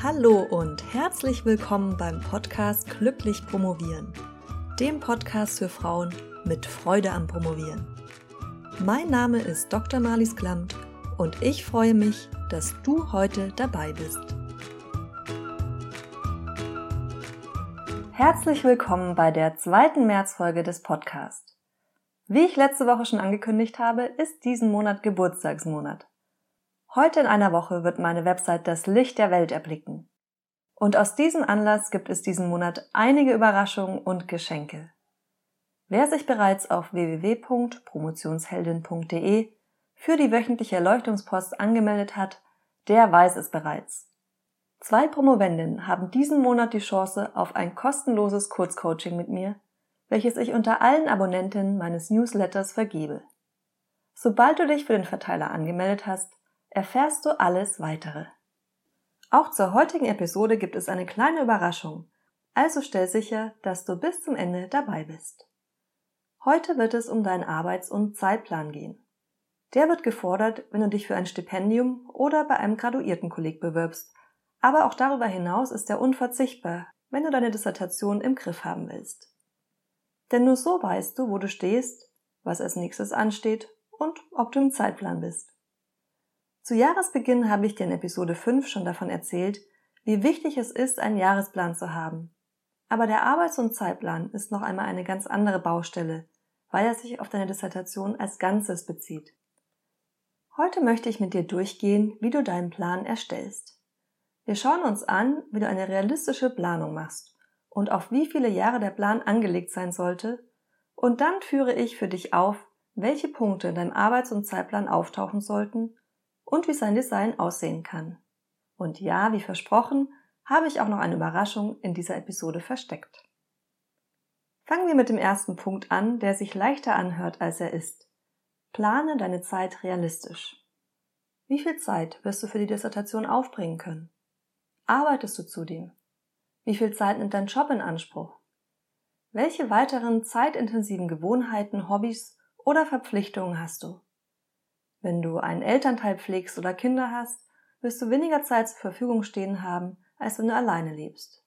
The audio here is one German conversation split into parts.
Hallo und herzlich willkommen beim Podcast Glücklich Promovieren, dem Podcast für Frauen mit Freude am Promovieren. Mein Name ist Dr. Marlies Klamt und ich freue mich, dass du heute dabei bist. Herzlich willkommen bei der zweiten Märzfolge des Podcasts. Wie ich letzte Woche schon angekündigt habe, ist diesen Monat Geburtstagsmonat. Heute in einer Woche wird meine Website das Licht der Welt erblicken. Und aus diesem Anlass gibt es diesen Monat einige Überraschungen und Geschenke. Wer sich bereits auf www.promotionsheldin.de für die wöchentliche Erleuchtungspost angemeldet hat, der weiß es bereits. Zwei Promovendinnen haben diesen Monat die Chance auf ein kostenloses Kurzcoaching mit mir, welches ich unter allen Abonnentinnen meines Newsletters vergebe. Sobald du dich für den Verteiler angemeldet hast, erfährst du alles weitere. Auch zur heutigen Episode gibt es eine kleine Überraschung, also stell sicher, dass du bis zum Ende dabei bist. Heute wird es um deinen Arbeits- und Zeitplan gehen. Der wird gefordert, wenn du dich für ein Stipendium oder bei einem Graduiertenkolleg bewirbst, aber auch darüber hinaus ist er unverzichtbar, wenn du deine Dissertation im Griff haben willst. Denn nur so weißt du, wo du stehst, was als nächstes ansteht und ob du im Zeitplan bist. Zu Jahresbeginn habe ich dir in Episode 5 schon davon erzählt, wie wichtig es ist, einen Jahresplan zu haben. Aber der Arbeits- und Zeitplan ist noch einmal eine ganz andere Baustelle, weil er sich auf deine Dissertation als Ganzes bezieht. Heute möchte ich mit dir durchgehen, wie du deinen Plan erstellst. Wir schauen uns an, wie du eine realistische Planung machst und auf wie viele Jahre der Plan angelegt sein sollte, und dann führe ich für dich auf, welche Punkte in deinem Arbeits- und Zeitplan auftauchen sollten und wie sein Design aussehen kann. Und ja, wie versprochen, habe ich auch noch eine Überraschung in dieser Episode versteckt. Fangen wir mit dem ersten Punkt an, der sich leichter anhört, als er ist. Plane deine Zeit realistisch. Wie viel Zeit wirst du für die Dissertation aufbringen können? Arbeitest du zudem? Wie viel Zeit nimmt dein Job in Anspruch? Welche weiteren zeitintensiven Gewohnheiten, Hobbys oder Verpflichtungen hast du? Wenn du einen Elternteil pflegst oder Kinder hast, wirst du weniger Zeit zur Verfügung stehen haben, als wenn du alleine lebst.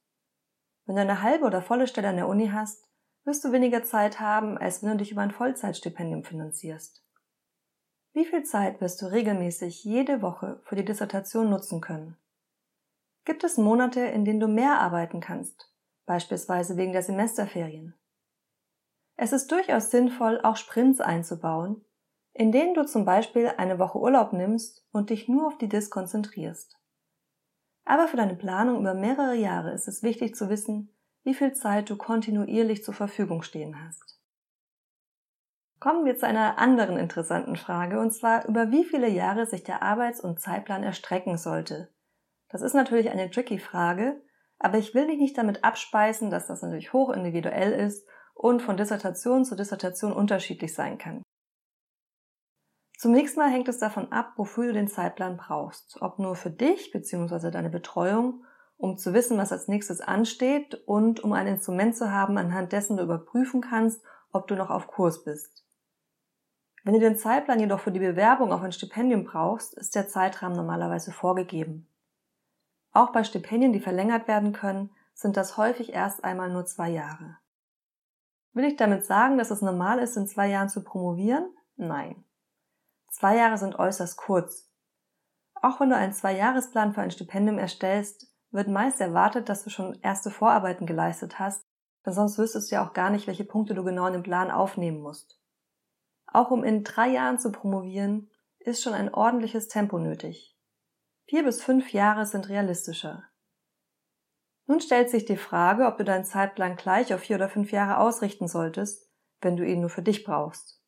Wenn du eine halbe oder volle Stelle an der Uni hast, wirst du weniger Zeit haben, als wenn du dich über ein Vollzeitstipendium finanzierst. Wie viel Zeit wirst du regelmäßig jede Woche für die Dissertation nutzen können? Gibt es Monate, in denen du mehr arbeiten kannst, beispielsweise wegen der Semesterferien? Es ist durchaus sinnvoll, auch Sprints einzubauen, in denen du zum Beispiel eine Woche Urlaub nimmst und dich nur auf die Dis konzentrierst. Aber für deine Planung über mehrere Jahre ist es wichtig zu wissen, wie viel Zeit du kontinuierlich zur Verfügung stehen hast. Kommen wir zu einer anderen interessanten Frage, und zwar über wie viele Jahre sich der Arbeits- und Zeitplan erstrecken sollte. Das ist natürlich eine tricky Frage, aber ich will dich nicht damit abspeisen, dass das natürlich hoch individuell ist und von Dissertation zu Dissertation unterschiedlich sein kann. Zunächst mal hängt es davon ab, wofür du den Zeitplan brauchst. Ob nur für dich bzw. deine Betreuung, um zu wissen, was als nächstes ansteht und um ein Instrument zu haben, anhand dessen du überprüfen kannst, ob du noch auf Kurs bist. Wenn du den Zeitplan jedoch für die Bewerbung auf ein Stipendium brauchst, ist der Zeitrahmen normalerweise vorgegeben. Auch bei Stipendien, die verlängert werden können, sind das häufig erst einmal nur zwei Jahre. Will ich damit sagen, dass es normal ist, in zwei Jahren zu promovieren? Nein. Zwei Jahre sind äußerst kurz. Auch wenn du einen Zwei-Jahres-Plan für ein Stipendium erstellst, wird meist erwartet, dass du schon erste Vorarbeiten geleistet hast, denn sonst wüsstest du ja auch gar nicht, welche Punkte du genau in den Plan aufnehmen musst. Auch um in drei Jahren zu promovieren, ist schon ein ordentliches Tempo nötig. Vier bis fünf Jahre sind realistischer. Nun stellt sich die Frage, ob du deinen Zeitplan gleich auf vier oder fünf Jahre ausrichten solltest, wenn du ihn nur für dich brauchst.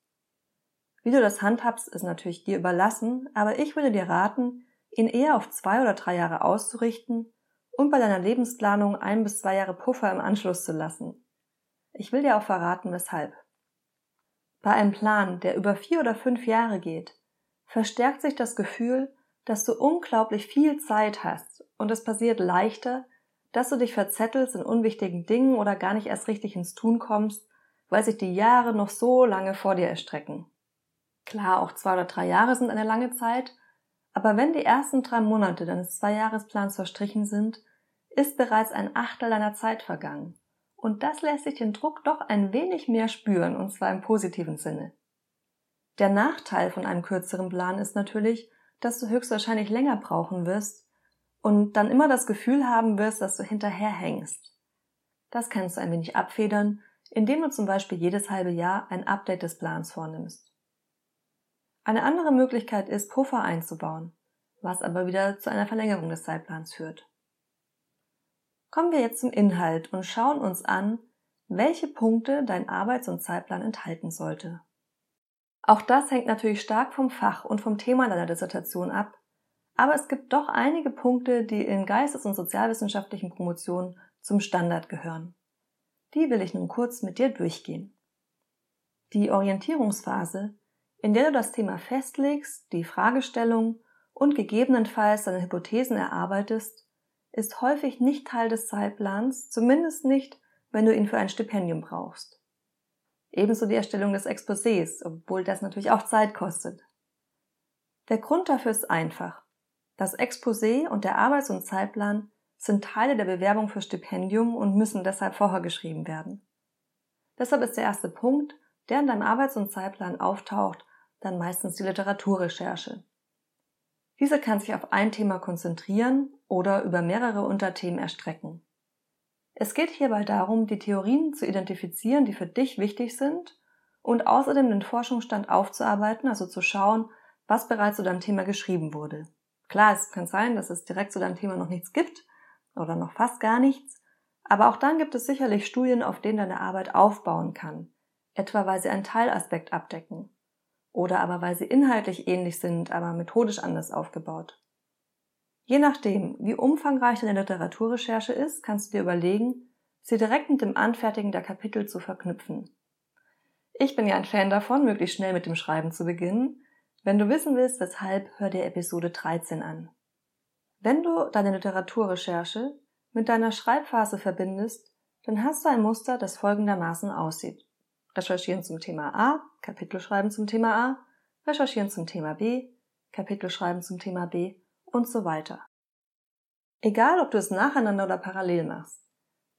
Wie du das handhabst, ist natürlich dir überlassen, aber ich würde dir raten, ihn eher auf zwei oder drei Jahre auszurichten und bei deiner Lebensplanung ein bis zwei Jahre Puffer im Anschluss zu lassen. Ich will dir auch verraten, weshalb. Bei einem Plan, der über vier oder fünf Jahre geht, verstärkt sich das Gefühl, dass du unglaublich viel Zeit hast und es passiert leichter, dass du dich verzettelst in unwichtigen Dingen oder gar nicht erst richtig ins Tun kommst, weil sich die Jahre noch so lange vor dir erstrecken. Klar, auch zwei oder drei Jahre sind eine lange Zeit, Aber wenn die ersten drei Monate deines Zweijahresplans verstrichen sind, ist bereits ein Achtel deiner Zeit vergangen. Und das lässt sich den Druck doch ein wenig mehr spüren, und zwar im positiven Sinne. Der Nachteil von einem kürzeren Plan ist natürlich, dass du höchstwahrscheinlich länger brauchen wirst und dann immer das Gefühl haben wirst, dass du hinterherhängst. Das kannst du ein wenig abfedern, indem du zum Beispiel jedes halbe Jahr ein Update des Plans vornimmst. Eine andere Möglichkeit ist, Puffer einzubauen, was aber wieder zu einer Verlängerung des Zeitplans führt. Kommen wir jetzt zum Inhalt und schauen uns an, welche Punkte dein Arbeits- und Zeitplan enthalten sollte. Auch das hängt natürlich stark vom Fach und vom Thema deiner Dissertation ab, aber es gibt doch einige Punkte, die in geistes- und sozialwissenschaftlichen Promotionen zum Standard gehören. Die will ich nun kurz mit dir durchgehen. Die Orientierungsphase in der du das Thema festlegst, die Fragestellung und gegebenenfalls deine Hypothesen erarbeitest, ist häufig nicht Teil des Zeitplans, zumindest nicht, wenn du ihn für ein Stipendium brauchst. Ebenso die Erstellung des Exposés, obwohl das natürlich auch Zeit kostet. Der Grund dafür ist einfach. Das Exposé und der Arbeits- und Zeitplan sind Teile der Bewerbung für Stipendium und müssen deshalb vorher geschrieben werden. Deshalb ist der erste Punkt, der in deinem Arbeits- und Zeitplan auftaucht, dann meistens die Literaturrecherche. Diese kann sich auf ein Thema konzentrieren oder über mehrere Unterthemen erstrecken. Es geht hierbei darum, die Theorien zu identifizieren, die für dich wichtig sind und außerdem den Forschungsstand aufzuarbeiten, also zu schauen, was bereits zu deinem Thema geschrieben wurde. Klar, es kann sein, dass es direkt zu deinem Thema noch nichts gibt oder noch fast gar nichts, aber auch dann gibt es sicherlich Studien, auf denen deine Arbeit aufbauen kann, etwa weil sie einen Teilaspekt abdecken oder aber weil sie inhaltlich ähnlich sind, aber methodisch anders aufgebaut. Je nachdem, wie umfangreich deine Literaturrecherche ist, kannst du dir überlegen, sie direkt mit dem Anfertigen der Kapitel zu verknüpfen. Ich bin ja ein Fan davon, möglichst schnell mit dem Schreiben zu beginnen. Wenn du wissen willst, weshalb, hör dir Episode 13 an. Wenn du deine Literaturrecherche mit deiner Schreibphase verbindest, dann hast du ein Muster, das folgendermaßen aussieht. Recherchieren zum Thema A, Kapitel schreiben zum Thema A, Recherchieren zum Thema B, Kapitel schreiben zum Thema B und so weiter. Egal, ob du es nacheinander oder parallel machst.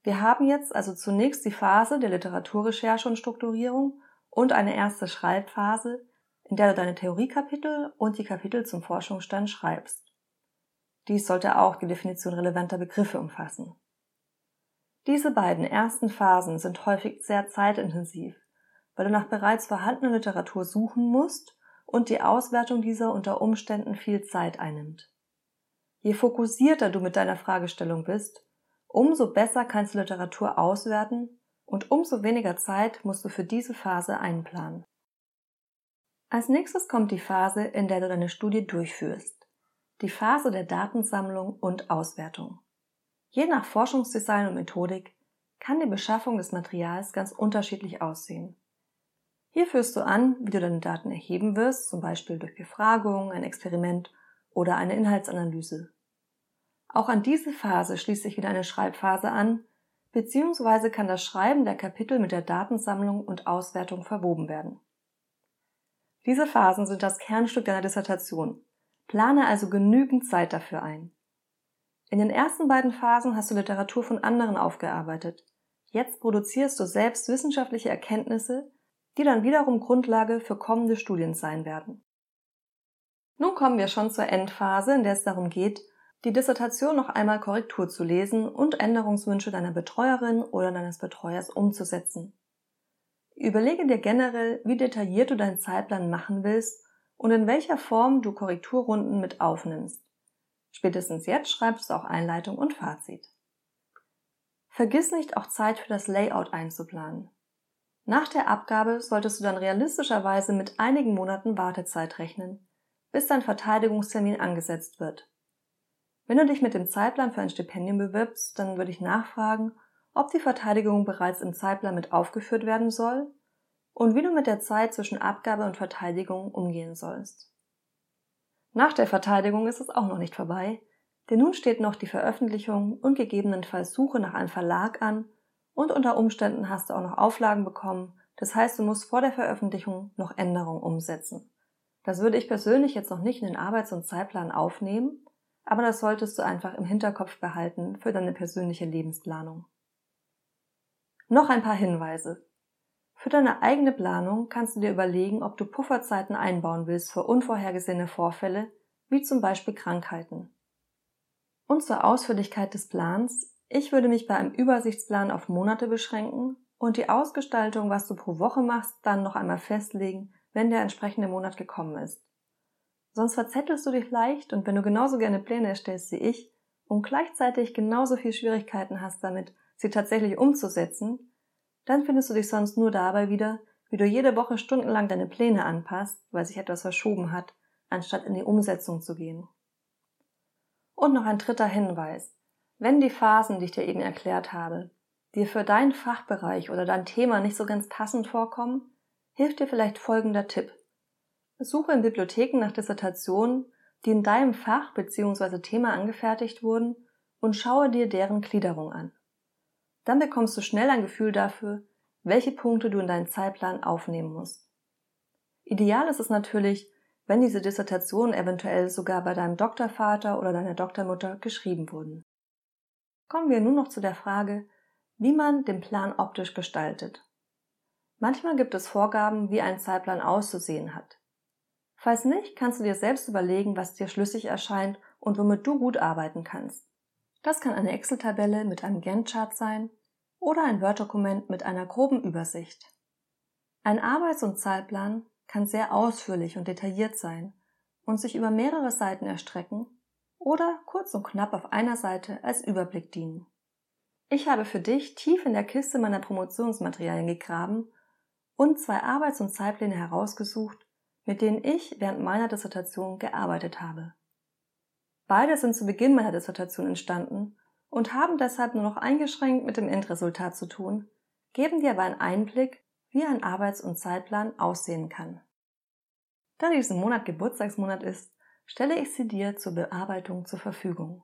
Wir haben jetzt also zunächst die Phase der Literaturrecherche und Strukturierung und eine erste Schreibphase, in der du deine Theoriekapitel und die Kapitel zum Forschungsstand schreibst. Dies sollte auch die Definition relevanter Begriffe umfassen. Diese beiden ersten Phasen sind häufig sehr zeitintensiv weil du nach bereits vorhandener Literatur suchen musst und die Auswertung dieser unter Umständen viel Zeit einnimmt. Je fokussierter du mit deiner Fragestellung bist, umso besser kannst du Literatur auswerten und umso weniger Zeit musst du für diese Phase einplanen. Als nächstes kommt die Phase, in der du deine Studie durchführst. Die Phase der Datensammlung und Auswertung. Je nach Forschungsdesign und Methodik kann die Beschaffung des Materials ganz unterschiedlich aussehen. Hier führst du an, wie du deine Daten erheben wirst, zum Beispiel durch Befragung, ein Experiment oder eine Inhaltsanalyse. Auch an diese Phase schließt sich wieder eine Schreibphase an, beziehungsweise kann das Schreiben der Kapitel mit der Datensammlung und Auswertung verwoben werden. Diese Phasen sind das Kernstück deiner Dissertation. Plane also genügend Zeit dafür ein. In den ersten beiden Phasen hast du Literatur von anderen aufgearbeitet. Jetzt produzierst du selbst wissenschaftliche Erkenntnisse, die dann wiederum Grundlage für kommende Studien sein werden. Nun kommen wir schon zur Endphase, in der es darum geht, die Dissertation noch einmal Korrektur zu lesen und Änderungswünsche deiner Betreuerin oder deines Betreuers umzusetzen. Überlege dir generell, wie detailliert du deinen Zeitplan machen willst und in welcher Form du Korrekturrunden mit aufnimmst. Spätestens jetzt schreibst du auch Einleitung und Fazit. Vergiss nicht, auch Zeit für das Layout einzuplanen. Nach der Abgabe solltest du dann realistischerweise mit einigen Monaten Wartezeit rechnen, bis dein Verteidigungstermin angesetzt wird. Wenn du dich mit dem Zeitplan für ein Stipendium bewirbst, dann würde ich nachfragen, ob die Verteidigung bereits im Zeitplan mit aufgeführt werden soll und wie du mit der Zeit zwischen Abgabe und Verteidigung umgehen sollst. Nach der Verteidigung ist es auch noch nicht vorbei, denn nun steht noch die Veröffentlichung und gegebenenfalls Suche nach einem Verlag an und unter Umständen hast du auch noch Auflagen bekommen. Das heißt, du musst vor der Veröffentlichung noch Änderungen umsetzen. Das würde ich persönlich jetzt noch nicht in den Arbeits- und Zeitplan aufnehmen, aber das solltest du einfach im Hinterkopf behalten für deine persönliche Lebensplanung. Noch ein paar Hinweise. Für deine eigene Planung kannst du dir überlegen, ob du Pufferzeiten einbauen willst für unvorhergesehene Vorfälle, wie zum Beispiel Krankheiten. Und zur Ausführlichkeit des Plans, ich würde mich bei einem Übersichtsplan auf Monate beschränken und die Ausgestaltung, was du pro Woche machst, dann noch einmal festlegen, wenn der entsprechende Monat gekommen ist. Sonst verzettelst du dich leicht und wenn du genauso gerne Pläne erstellst wie ich und gleichzeitig genauso viel Schwierigkeiten hast damit, sie tatsächlich umzusetzen, dann findest du dich sonst nur dabei wieder, wie du jede Woche stundenlang deine Pläne anpasst, weil sich etwas verschoben hat, anstatt in die Umsetzung zu gehen. Und noch ein dritter Hinweis. Wenn die Phasen, die ich dir eben erklärt habe, dir für deinen Fachbereich oder dein Thema nicht so ganz passend vorkommen, hilft dir vielleicht folgender Tipp. Suche in Bibliotheken nach Dissertationen, die in deinem Fach bzw. Thema angefertigt wurden und schaue dir deren Gliederung an. Dann bekommst du schnell ein Gefühl dafür, welche Punkte du in deinen Zeitplan aufnehmen musst. Ideal ist es natürlich, wenn diese Dissertationen eventuell sogar bei deinem Doktorvater oder deiner Doktormutter geschrieben wurden. Kommen wir nun noch zu der Frage, wie man den Plan optisch gestaltet. Manchmal gibt es Vorgaben, wie ein Zeitplan auszusehen hat. Falls nicht, kannst du dir selbst überlegen, was dir schlüssig erscheint und womit du gut arbeiten kannst. Das kann eine Excel-Tabelle mit einem Gantt-Chart sein oder ein Word-Dokument mit einer groben Übersicht. Ein Arbeits- und Zeitplan kann sehr ausführlich und detailliert sein und sich über mehrere Seiten erstrecken oder kurz und knapp auf einer Seite als Überblick dienen. Ich habe für dich tief in der Kiste meiner Promotionsmaterialien gegraben und zwei Arbeits- und Zeitpläne herausgesucht, mit denen ich während meiner Dissertation gearbeitet habe. Beide sind zu Beginn meiner Dissertation entstanden und haben deshalb nur noch eingeschränkt mit dem Endresultat zu tun, geben dir aber einen Einblick, wie ein Arbeits- und Zeitplan aussehen kann. Da diesen Monat Geburtstagsmonat ist, stelle ich sie dir zur Bearbeitung zur Verfügung.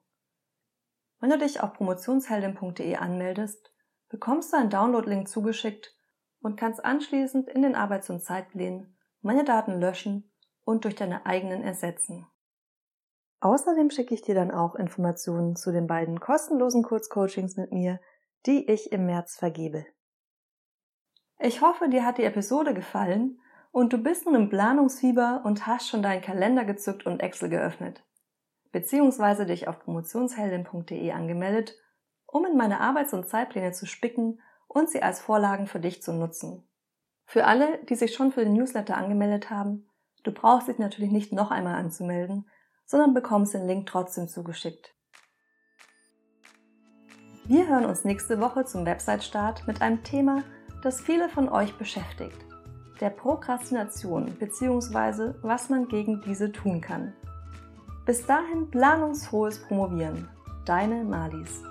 Wenn du dich auf promotionsheldin.de anmeldest, bekommst du einen Download-Link zugeschickt und kannst anschließend in den Arbeits- und Zeitplänen meine Daten löschen und durch deine eigenen ersetzen. Außerdem schicke ich dir dann auch Informationen zu den beiden kostenlosen Kurzcoachings mit mir, die ich im März vergebe. Ich hoffe, dir hat die Episode gefallen und du bist nun im Planungsfieber und hast schon deinen Kalender gezückt und Excel geöffnet, beziehungsweise dich auf promotionsheldin.de angemeldet, um in meine Arbeits- und Zeitpläne zu spicken und sie als Vorlagen für dich zu nutzen. Für alle, die sich schon für den Newsletter angemeldet haben, du brauchst dich natürlich nicht noch einmal anzumelden, sondern bekommst den Link trotzdem zugeschickt. Wir hören uns nächste Woche zum Website-Start mit einem Thema, das viele von euch beschäftigt. Der Prokrastination bzw. was man gegen diese tun kann. Bis dahin planungsfrohes Promovieren. Deine Malis.